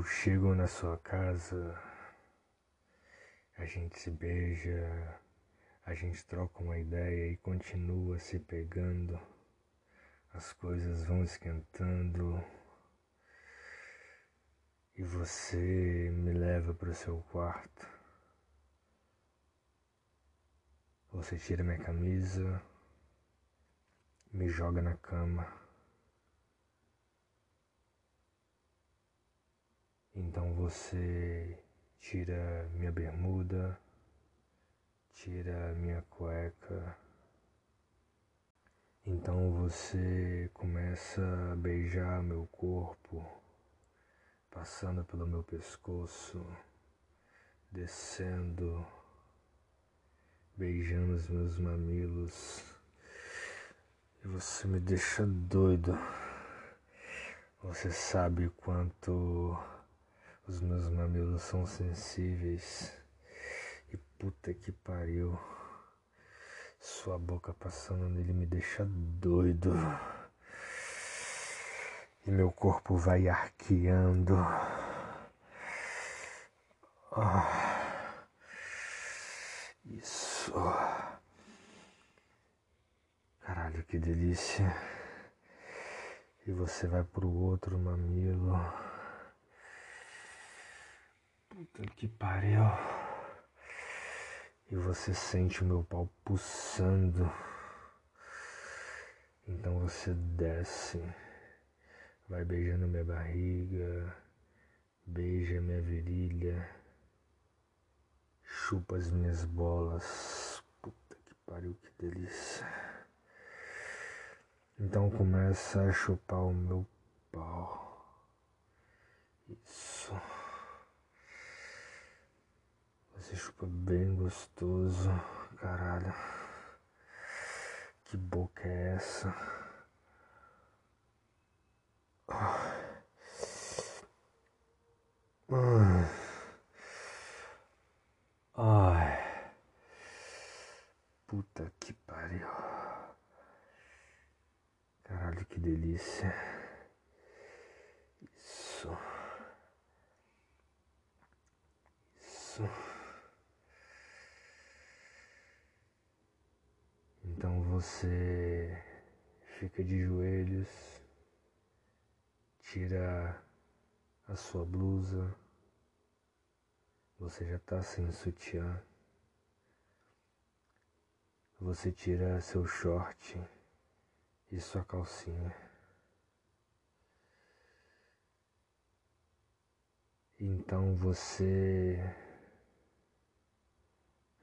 Eu chego na sua casa, a gente se beija, a gente troca uma ideia e continua se pegando. As coisas vão esquentando e você me leva para o seu quarto. Você tira minha camisa, me joga na cama. Então você tira minha bermuda, tira minha cueca. Então você começa a beijar meu corpo, passando pelo meu pescoço, descendo, beijando os meus mamilos. E você me deixa doido. Você sabe quanto os meus mamilos são sensíveis. E puta que pariu. Sua boca passando nele me deixa doido. E meu corpo vai arqueando. Oh, isso. Caralho, que delícia. E você vai pro outro mamilo. Puta que pariu. E você sente o meu pau pulsando. Então você desce, vai beijando minha barriga, beija minha virilha, chupa as minhas bolas. Puta que pariu, que delícia. Então começa a chupar o meu pau. Isso. Você chupa bem gostoso, caralho. Que boca é essa? Ai. Puta que pariu. Caralho, que delícia. Isso. Isso. Então você fica de joelhos, tira a sua blusa, você já está sem sutiã, você tira seu short e sua calcinha. Então você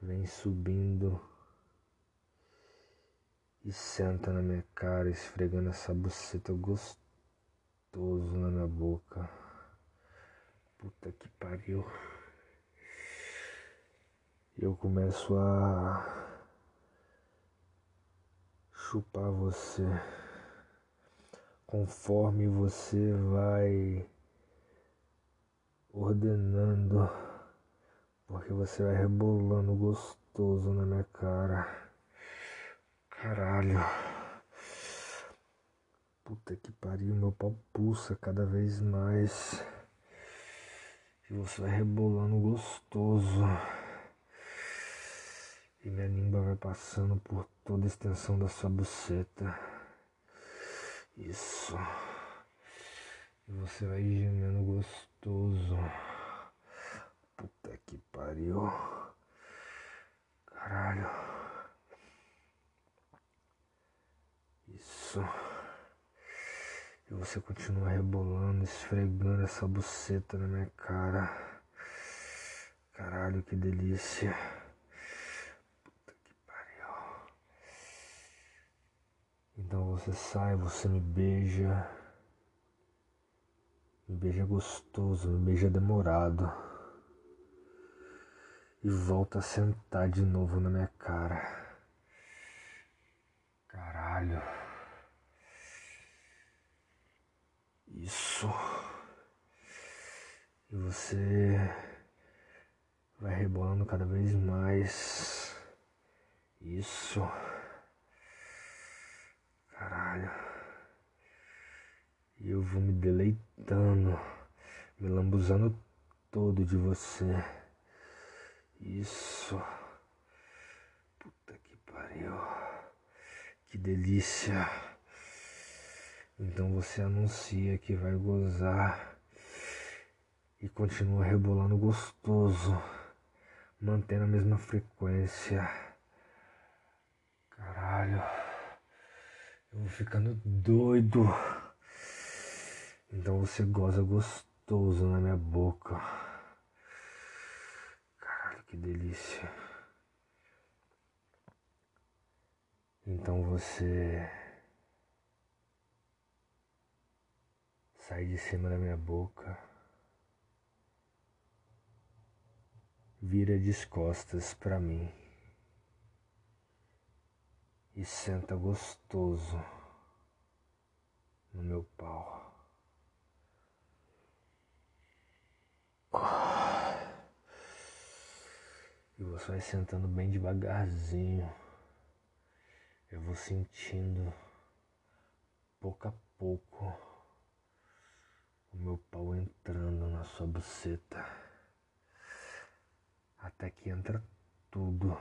vem subindo e senta na minha cara, esfregando essa buceta gostoso na minha boca. Puta que pariu. Eu começo a chupar você conforme você vai ordenando, porque você vai rebolando gostoso na minha cara. Caralho. Puta que pariu, meu pau pulsa cada vez mais. E você vai rebolando gostoso. E minha língua vai passando por toda a extensão da sua buceta. Isso. E você vai gemendo gostoso. Puta que pariu. Caralho. Isso. E você continua rebolando, esfregando essa buceta na minha cara. Caralho, que delícia. Puta que pariu. Então você sai, você me beija. Me beija gostoso, me beija demorado. E volta a sentar de novo na minha cara. Caralho. Isso. E você vai rebolando cada vez mais. Isso. Caralho. E eu vou me deleitando, me lambuzando todo de você. Isso. Puta que pariu. Que delícia. Então você anuncia que vai gozar e continua rebolando gostoso, mantendo a mesma frequência. Caralho, eu vou ficando doido. Então você goza gostoso na minha boca. Caralho, que delícia. Então você sai de cima da minha boca. vira de costas para mim e senta gostoso no meu pau. E você vai sentando bem devagarzinho. Eu vou sentindo pouco a pouco entrando na sua buceta até que entra tudo.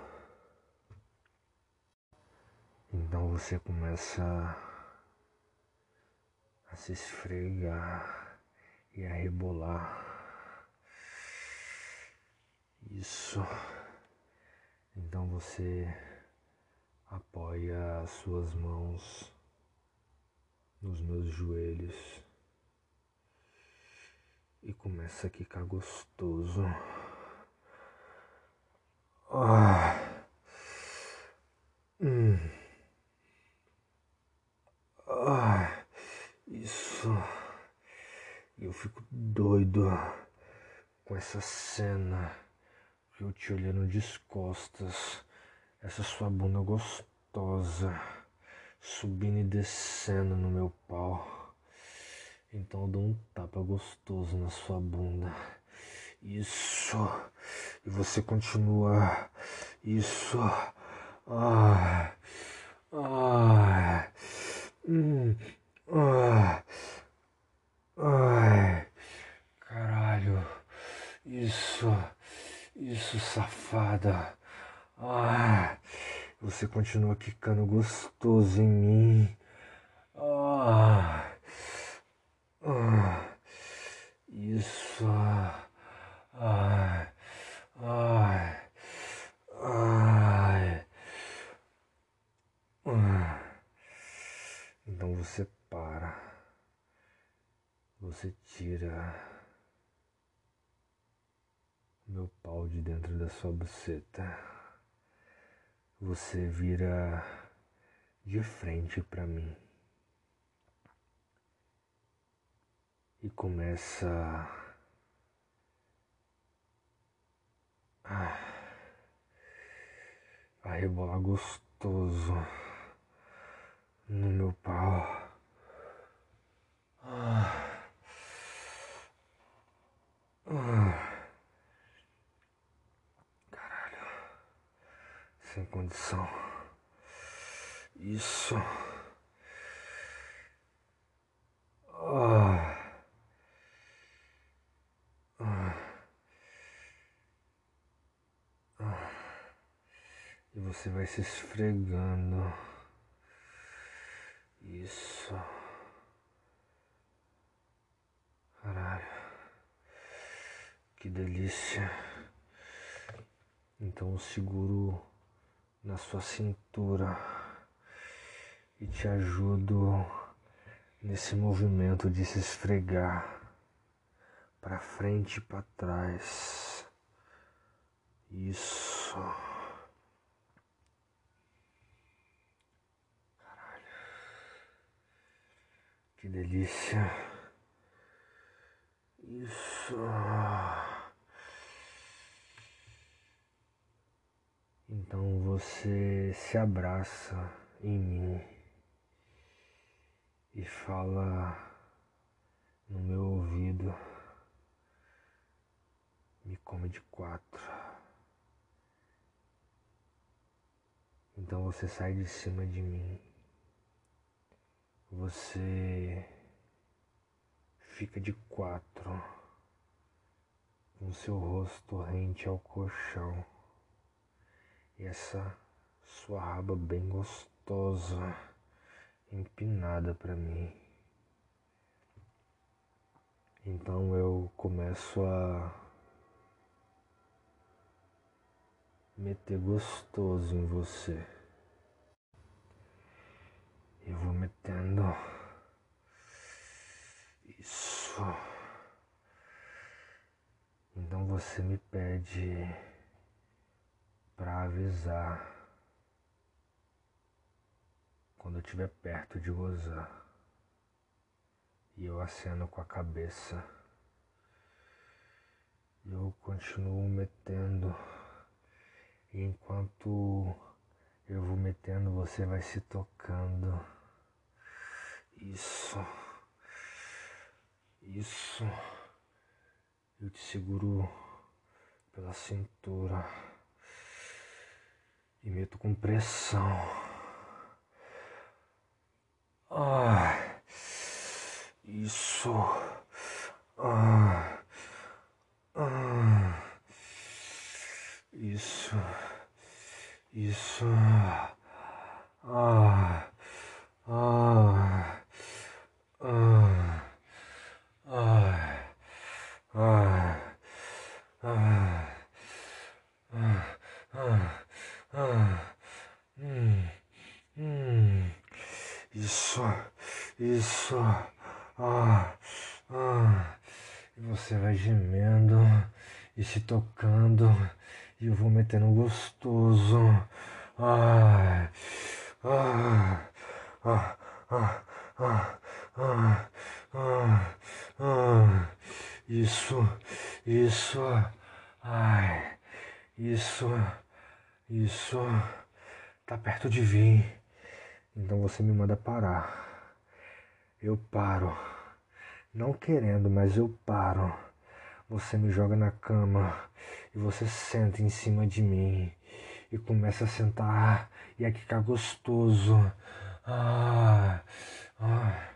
Então você começa a se esfregar e a rebolar. Isso. Então você apoia as suas mãos nos meus joelhos e começa a ficar gostoso. Ah. Hum. Ah. Isso. Eu fico doido com essa cena. Eu te olhando de costas. Essa sua bunda gostosa. Subindo e descendo no meu pau. Então eu dou um tapa gostoso na sua bunda. Isso. E você continua. Isso. Ah. Ah. Hum. Ah. Ai. Caralho. Isso. Isso, safada. Ah. Você continua quicando gostoso em mim. Ah. Isso. Ai, ai, ai. Então você para, você tira meu pau de dentro da sua buceta, você vira de frente para mim e começa a rebolar gostoso no meu pau. Caralho, sem condição. Isso. Você vai se esfregando. Isso. Caralho. Que delícia. Então eu seguro na sua cintura e te ajudo nesse movimento de se esfregar para frente e para trás. Isso. Que delícia. Isso. Então você se abraça em mim e fala no meu ouvido. Me come de quatro. Então você sai de cima de mim você fica de quatro com seu rosto rente ao colchão e essa sua raba bem gostosa empinada para mim. Então eu começo a meter gostoso em você. Eu vou metendo isso. Então você me pede para avisar quando eu estiver perto de gozar. E eu aceno com a cabeça. Eu continuo metendo. E enquanto eu vou metendo, você vai se tocando. Isso. Isso. Eu te seguro pela cintura e meto com pressão. Ah. Isso. Ah. Ah, ah. E você vai gemendo e se tocando. E eu vou metendo gostoso. Ah, ah, ah, ah, ah, ah, ah, ah. Isso, isso. Ai, isso, isso. Tá perto de vir. Então você me manda parar. Eu paro. Não querendo, mas eu paro. Você me joga na cama e você senta em cima de mim e começa a sentar e a ficar gostoso. Ah, ah.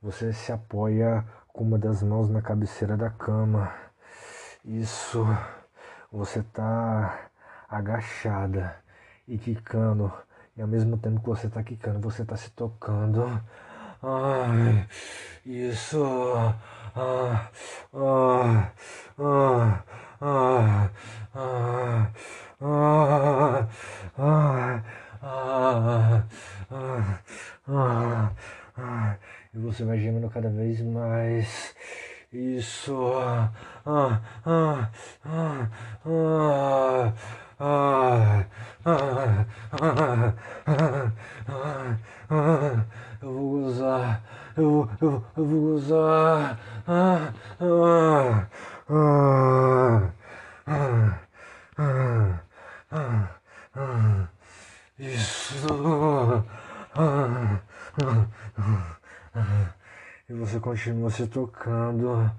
Você se apoia com uma das mãos na cabeceira da cama. Isso. Você tá agachada e quicando. E ao mesmo tempo que você tá quicando, você tá se tocando. Ai, isso. Ah, ah, ah, ah, ah, ah, ah, ah, ah, ah, e você vai gemendo cada vez mais. Isso. Ah, ah, ah, ah, ah, eu vou gozar, eu, eu, eu vou gozar. Ah, ah, ah, ah, ah, ah, ah, isso. Ah, ah, ah, e você continua se tocando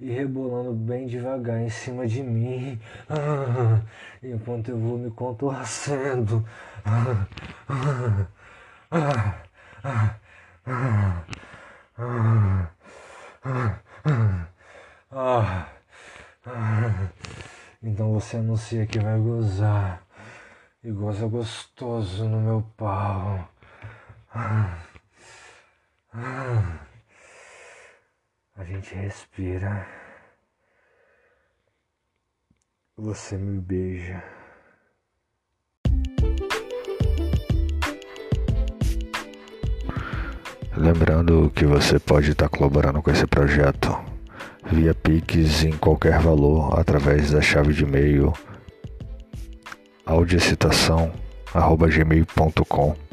e rebolando bem devagar em cima de mim, ah, enquanto eu vou me contorcendo. Ah, ah, ah, ah. Ah, então você anuncia que vai gozar e goza gostoso no meu pau. A gente respira. Você me beija. Lembrando que você pode estar colaborando com esse projeto via Pix em qualquer valor através da chave de e-mail audiocitação.gmail.com